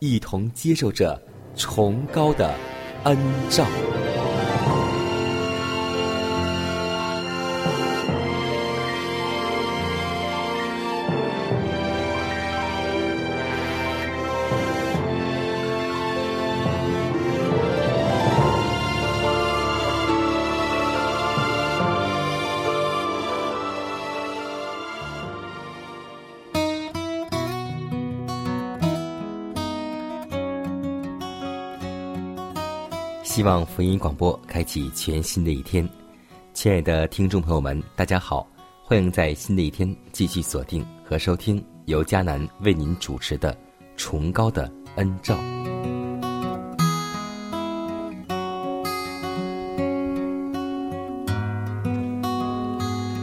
一同接受着崇高的恩照。希望福音广播开启全新的一天，亲爱的听众朋友们，大家好，欢迎在新的一天继续锁定和收听由迦南为您主持的《崇高的恩照》。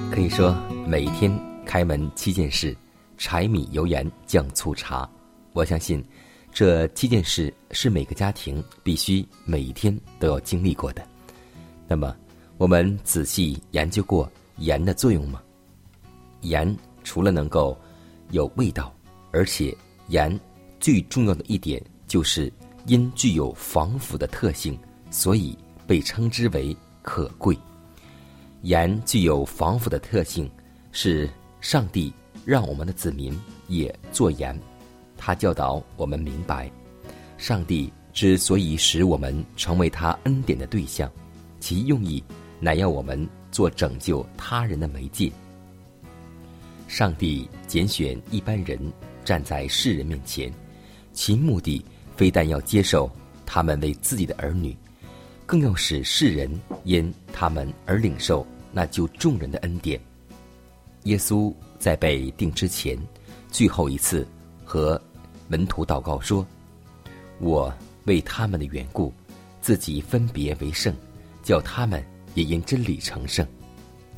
可以说，每一天开门七件事：柴米油盐酱醋茶。我相信。这七件事是每个家庭必须每一天都要经历过的。那么，我们仔细研究过盐的作用吗？盐除了能够有味道，而且盐最重要的一点就是因具有防腐的特性，所以被称之为可贵。盐具有防腐的特性，是上帝让我们的子民也做盐。他教导我们明白，上帝之所以使我们成为他恩典的对象，其用意乃要我们做拯救他人的媒介。上帝拣选一般人站在世人面前，其目的非但要接受他们为自己的儿女，更要使世人因他们而领受那救众人的恩典。耶稣在被定之前，最后一次和。门徒祷告说：“我为他们的缘故，自己分别为圣，叫他们也因真理成圣。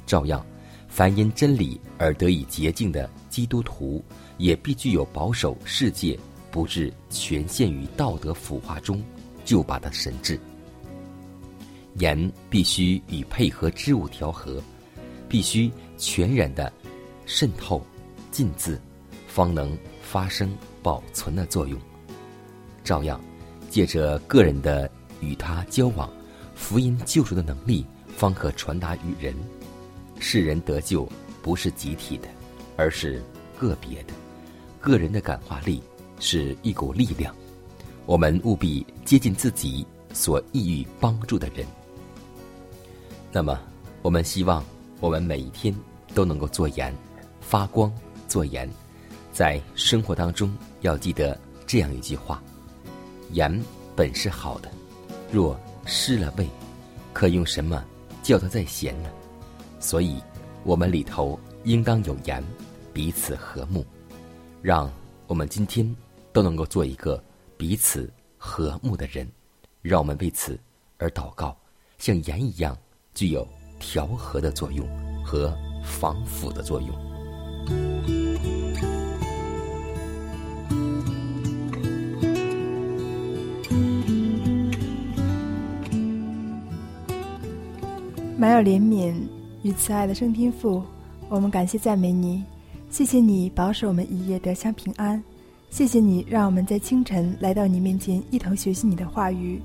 照样，凡因真理而得以洁净的基督徒，也必具有保守世界不至全陷于道德腐化中，就把它神智。盐必须与配合之物调和，必须全然的渗透、浸渍，方能发生。”保存的作用，照样借着个人的与他交往，福音救赎的能力方可传达于人。世人得救不是集体的，而是个别的。个人的感化力是一股力量。我们务必接近自己所意欲帮助的人。那么，我们希望我们每一天都能够做盐，发光做盐。在生活当中，要记得这样一句话：盐本是好的，若失了味，可用什么叫它再咸呢？所以，我们里头应当有盐，彼此和睦。让我们今天都能够做一个彼此和睦的人。让我们为此而祷告，像盐一样具有调和的作用和防腐的作用。满有怜悯与慈爱的圣天父，我们感谢赞美你，谢谢你保守我们一夜得享平安，谢谢你让我们在清晨来到你面前一同学习你的话语。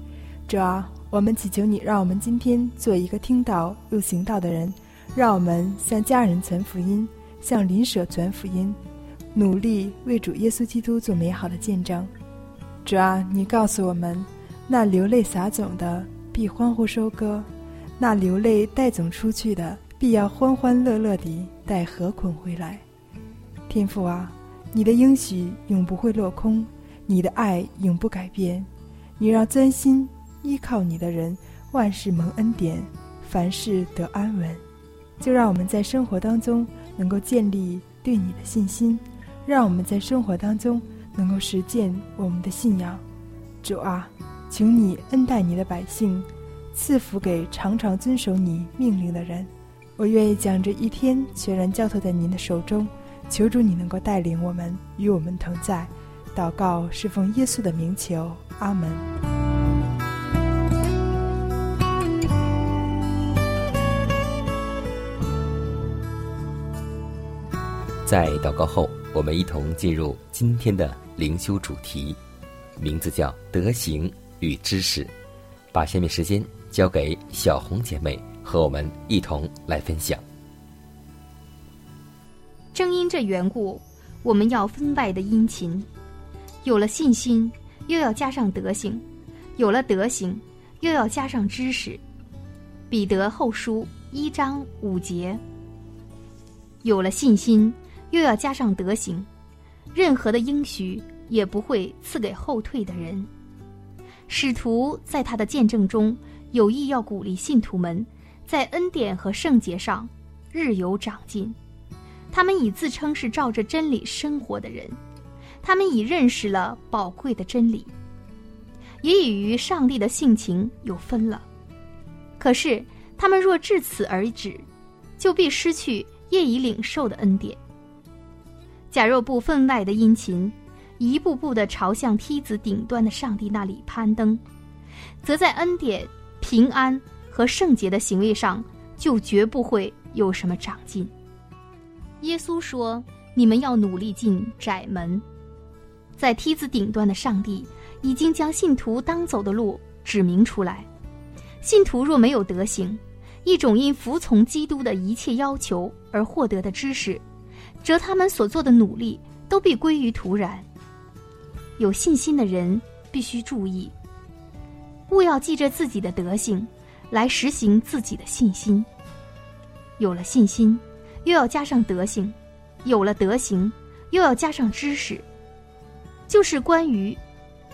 主啊，我们祈求你，让我们今天做一个听到又行道的人，让我们向家人传福音，向邻舍传福音，努力为主耶稣基督做美好的见证。主啊，你告诉我们，那流泪撒种的必欢呼收割，那流泪带走出去的必要欢欢乐乐地带何捆回来。天父啊，你的应许永不会落空，你的爱永不改变。你让专心依靠你的人万事蒙恩典，凡事得安稳。就让我们在生活当中能够建立对你的信心，让我们在生活当中能够实践我们的信仰。主啊，求你恩待你的百姓，赐福给常常遵守你命令的人。我愿意将这一天全然交托在您的手中，求主你能够带领我们，与我们同在。祷告是奉耶稣的名求。阿门。在祷告后，我们一同进入今天的灵修主题，名字叫“德行与知识”。把下面时间交给小红姐妹，和我们一同来分享。正因这缘故，我们要分外的殷勤，有了信心。又要加上德行，有了德行，又要加上知识。彼得后书一章五节。有了信心，又要加上德行，任何的应许也不会赐给后退的人。使徒在他的见证中有意要鼓励信徒们在恩典和圣洁上日有长进。他们以自称是照着真理生活的人。他们已认识了宝贵的真理，也已与上帝的性情有分了。可是，他们若至此而止，就必失去业已领受的恩典。假若不分外的殷勤，一步步的朝向梯子顶端的上帝那里攀登，则在恩典、平安和圣洁的行为上，就绝不会有什么长进。耶稣说：“你们要努力进窄门。”在梯子顶端的上帝已经将信徒当走的路指明出来。信徒若没有德行，一种因服从基督的一切要求而获得的知识，则他们所做的努力都必归于徒然。有信心的人必须注意，勿要记着自己的德行来实行自己的信心。有了信心，又要加上德行；有了德行，又要加上知识。就是关于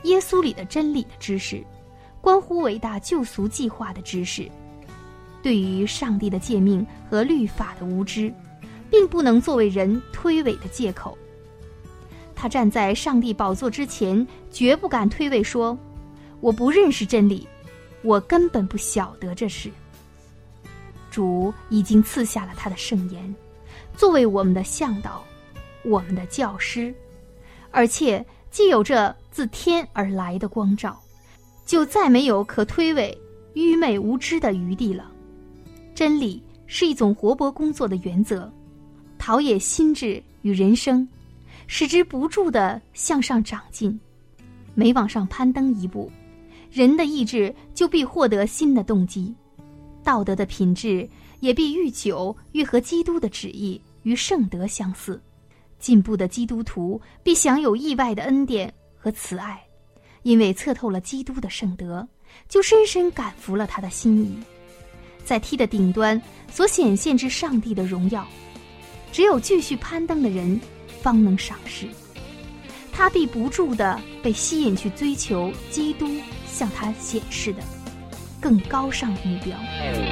耶稣里的真理的知识，关乎伟大救赎计划的知识，对于上帝的诫命和律法的无知，并不能作为人推诿的借口。他站在上帝宝座之前，绝不敢推诿说：“我不认识真理，我根本不晓得这事。”主已经赐下了他的圣言，作为我们的向导，我们的教师，而且。既有这自天而来的光照，就再没有可推诿愚昧无知的余地了。真理是一种活泼工作的原则，陶冶心智与人生，使之不住的向上长进。每往上攀登一步，人的意志就必获得新的动机，道德的品质也必愈久愈和基督的旨意与圣德相似。进步的基督徒必享有意外的恩典和慈爱，因为测透了基督的圣德，就深深感服了他的心意。在梯的顶端所显现之上帝的荣耀，只有继续攀登的人方能赏识。他必不住地被吸引去追求基督向他显示的更高尚的目标。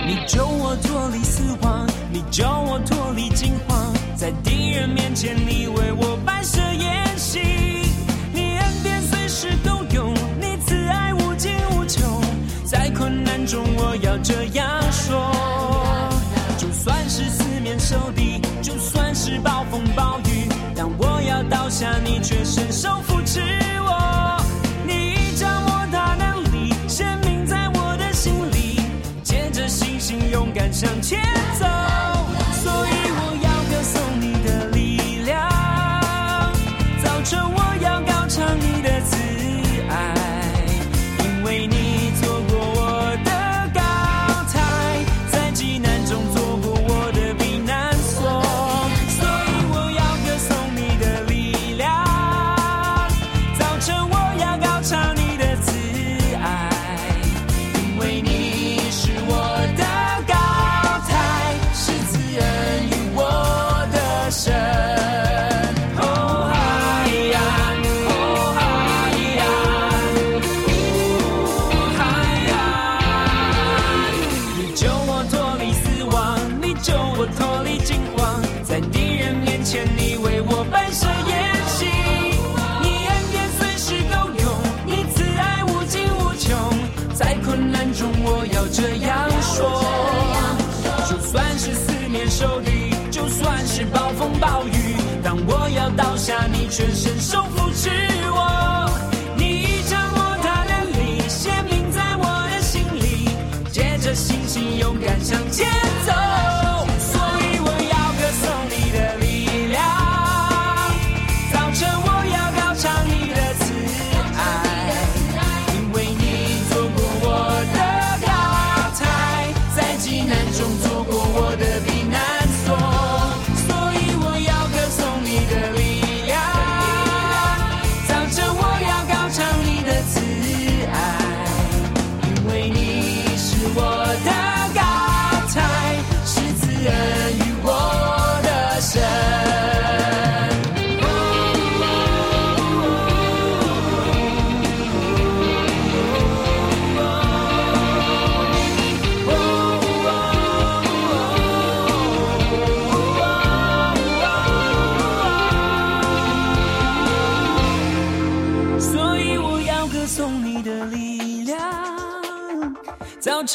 你救我脱离死亡，你救我脱离惊慌。在敌人面前，你为我摆设筵席，你恩典随时都有，你慈爱无尽无穷。在困难中，我要这样说：就算是四面受敌，就算是暴风暴雨，当我要倒下，你却伸手扶持向前走。暴风暴雨当我要倒下你却伸手扶持我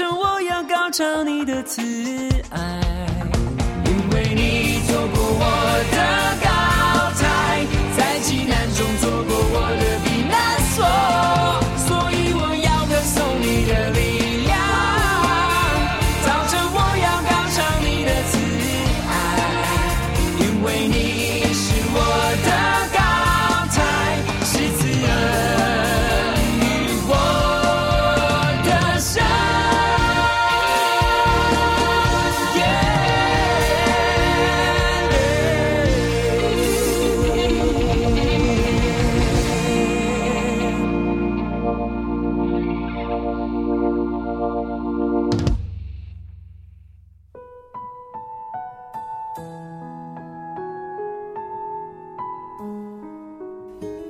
我要高唱你的慈爱，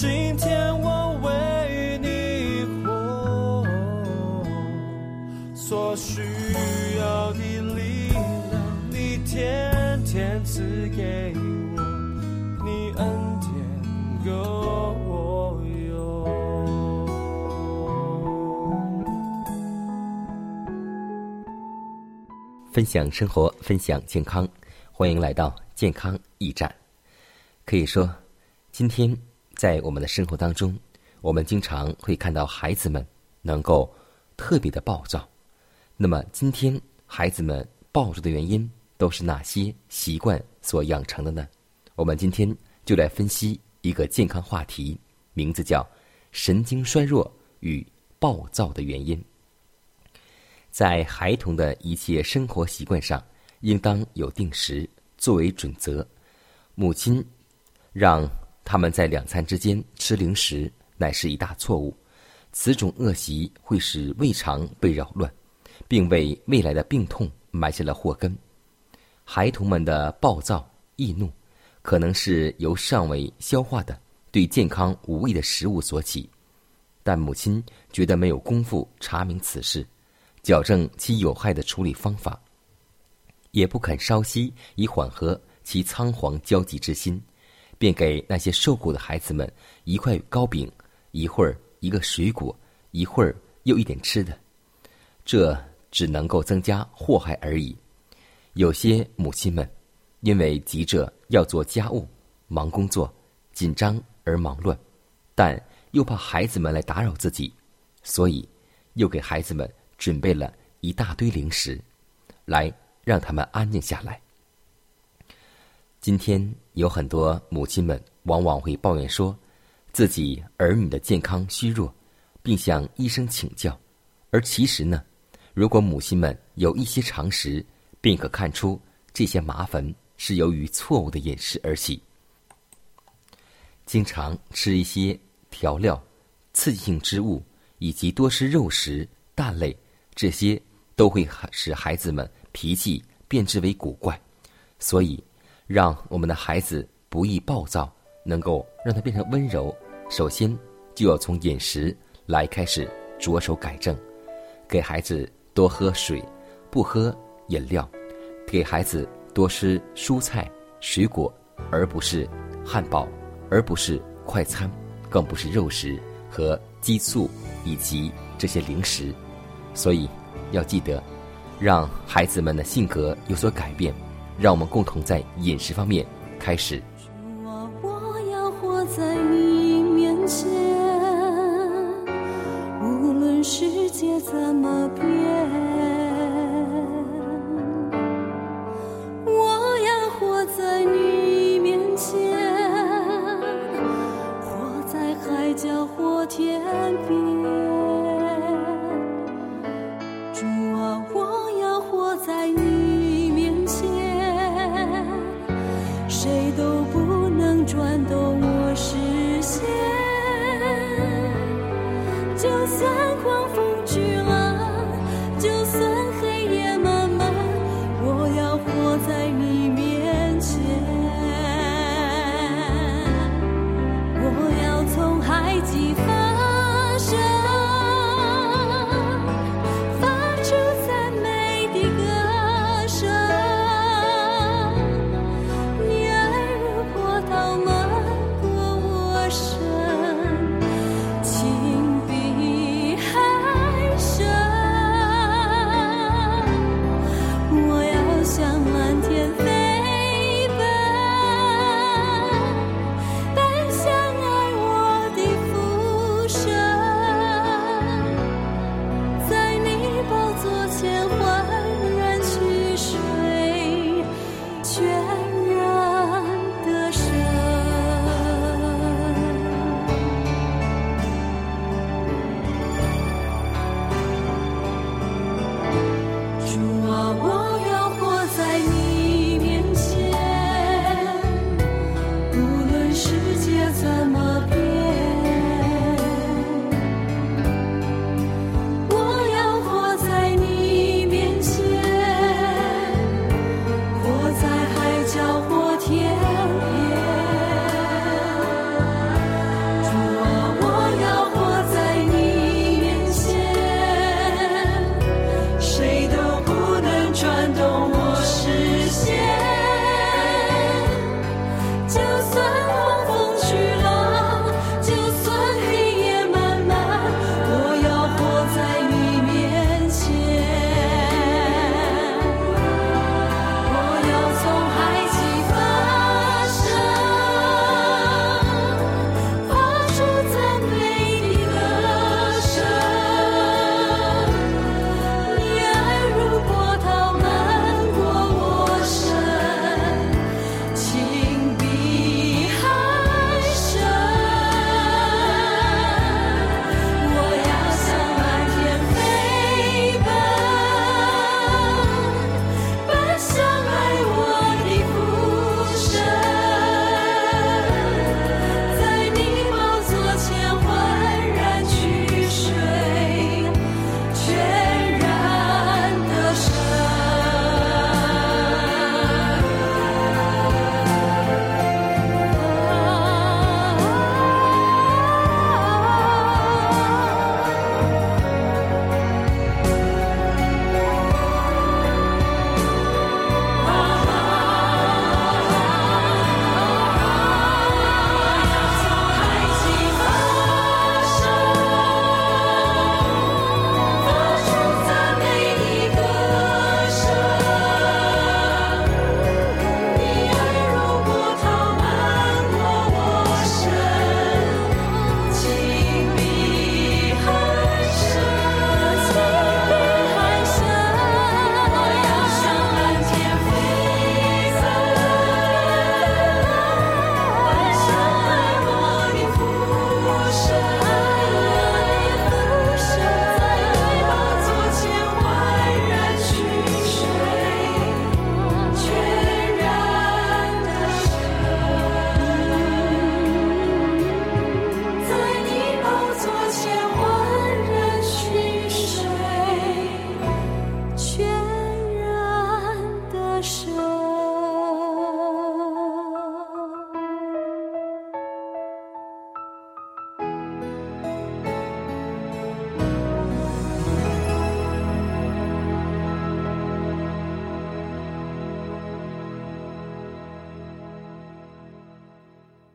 今天我为你活，所需要的力量，你天天赐给我，你恩典够我用。分享生活，分享健康，欢迎来到健康驿站。可以说，今天在我们的生活当中，我们经常会看到孩子们能够特别的暴躁。那么，今天孩子们暴躁的原因都是哪些习惯所养成的呢？我们今天就来分析一个健康话题，名。字叫“神经衰弱与暴躁的原因”。在孩童的一切生活习惯上，应当有定时作为准则。母亲让他们在两餐之间吃零食，乃是一大错误。此种恶习会使胃肠被扰乱，并为未来的病痛埋下了祸根。孩童们的暴躁易怒，可能是由尚未消化的对健康无益的食物所起，但母亲觉得没有功夫查明此事。矫正其有害的处理方法，也不肯稍息以缓和其仓皇焦急之心，便给那些受苦的孩子们一块糕饼，一会儿一个水果，一会儿又一点吃的，这只能够增加祸害而已。有些母亲们因为急着要做家务、忙工作、紧张而忙乱，但又怕孩子们来打扰自己，所以又给孩子们。准备了一大堆零食，来让他们安静下来。今天有很多母亲们往往会抱怨说，自己儿女的健康虚弱，并向医生请教。而其实呢，如果母亲们有一些常识，便可看出这些麻烦是由于错误的饮食而起。经常吃一些调料、刺激性之物，以及多吃肉食、蛋类。这些都会使孩子们脾气变质为古怪，所以让我们的孩子不易暴躁，能够让他变成温柔，首先就要从饮食来开始着手改正，给孩子多喝水，不喝饮料，给孩子多吃蔬菜、水果，而不是汉堡，而不是快餐，更不是肉食和激素以及这些零食。所以，要记得，让孩子们的性格有所改变，让我们共同在饮食方面开始。我要活在你面前，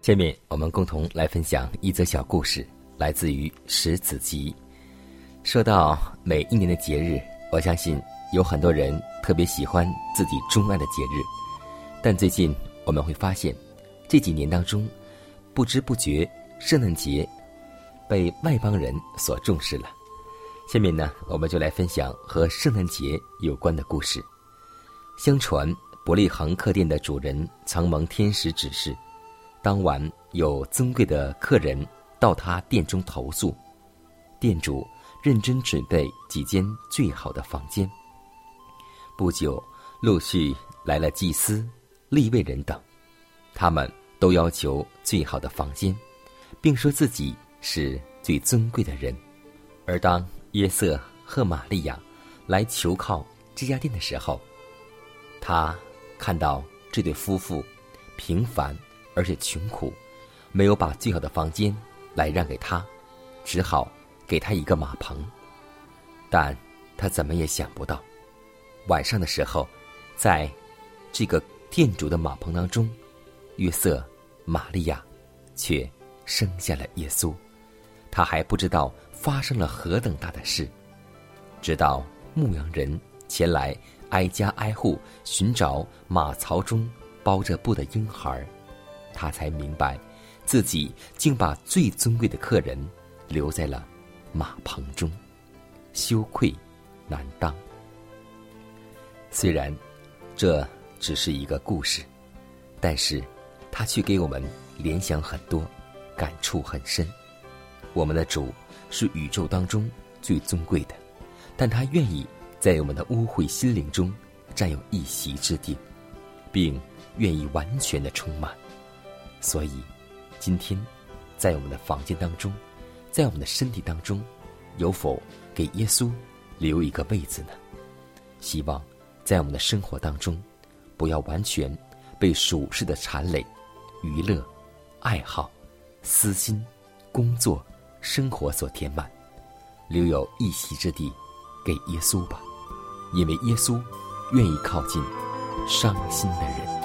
下面我们共同来分享一则小故事，来自于《石子集》。说到每一年的节日，我相信有很多人特别喜欢自己钟爱的节日，但最近我们会发现，这几年当中，不知不觉圣诞节被外邦人所重视了。下面呢，我们就来分享和圣诞节有关的故事。相传，伯利恒客店的主人曾蒙天使指示，当晚有尊贵的客人到他店中投宿，店主认真准备几间最好的房间。不久，陆续来了祭司、立位人等，他们都要求最好的房间，并说自己是最尊贵的人。而当约瑟和玛利亚来求靠这家店的时候，他看到这对夫妇平凡而且穷苦，没有把最好的房间来让给他，只好给他一个马棚。但他怎么也想不到，晚上的时候，在这个店主的马棚当中，约瑟、玛利亚却生下了耶稣。他还不知道。发生了何等大的事！直到牧羊人前来挨家挨户寻找马槽中包着布的婴孩，他才明白，自己竟把最尊贵的客人留在了马棚中，羞愧难当。虽然这只是一个故事，但是他却给我们联想很多，感触很深。我们的主。是宇宙当中最尊贵的，但他愿意在我们的污秽心灵中占有一席之地，并愿意完全的充满。所以，今天在我们的房间当中，在我们的身体当中，有否给耶稣留一个位子呢？希望在我们的生活当中，不要完全被俗世的缠累、娱乐、爱好、私心、工作。生活所填满，留有一席之地给耶稣吧，因为耶稣愿意靠近伤心的人。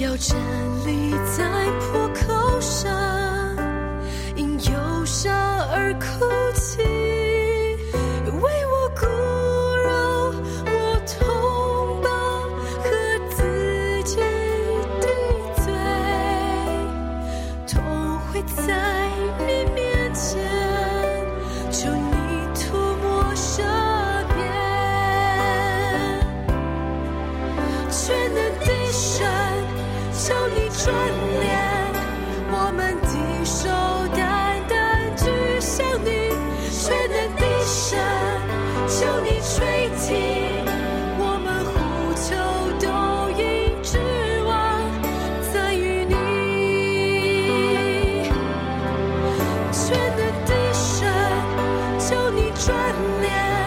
要站立在破口上因忧伤而哭泣。断念。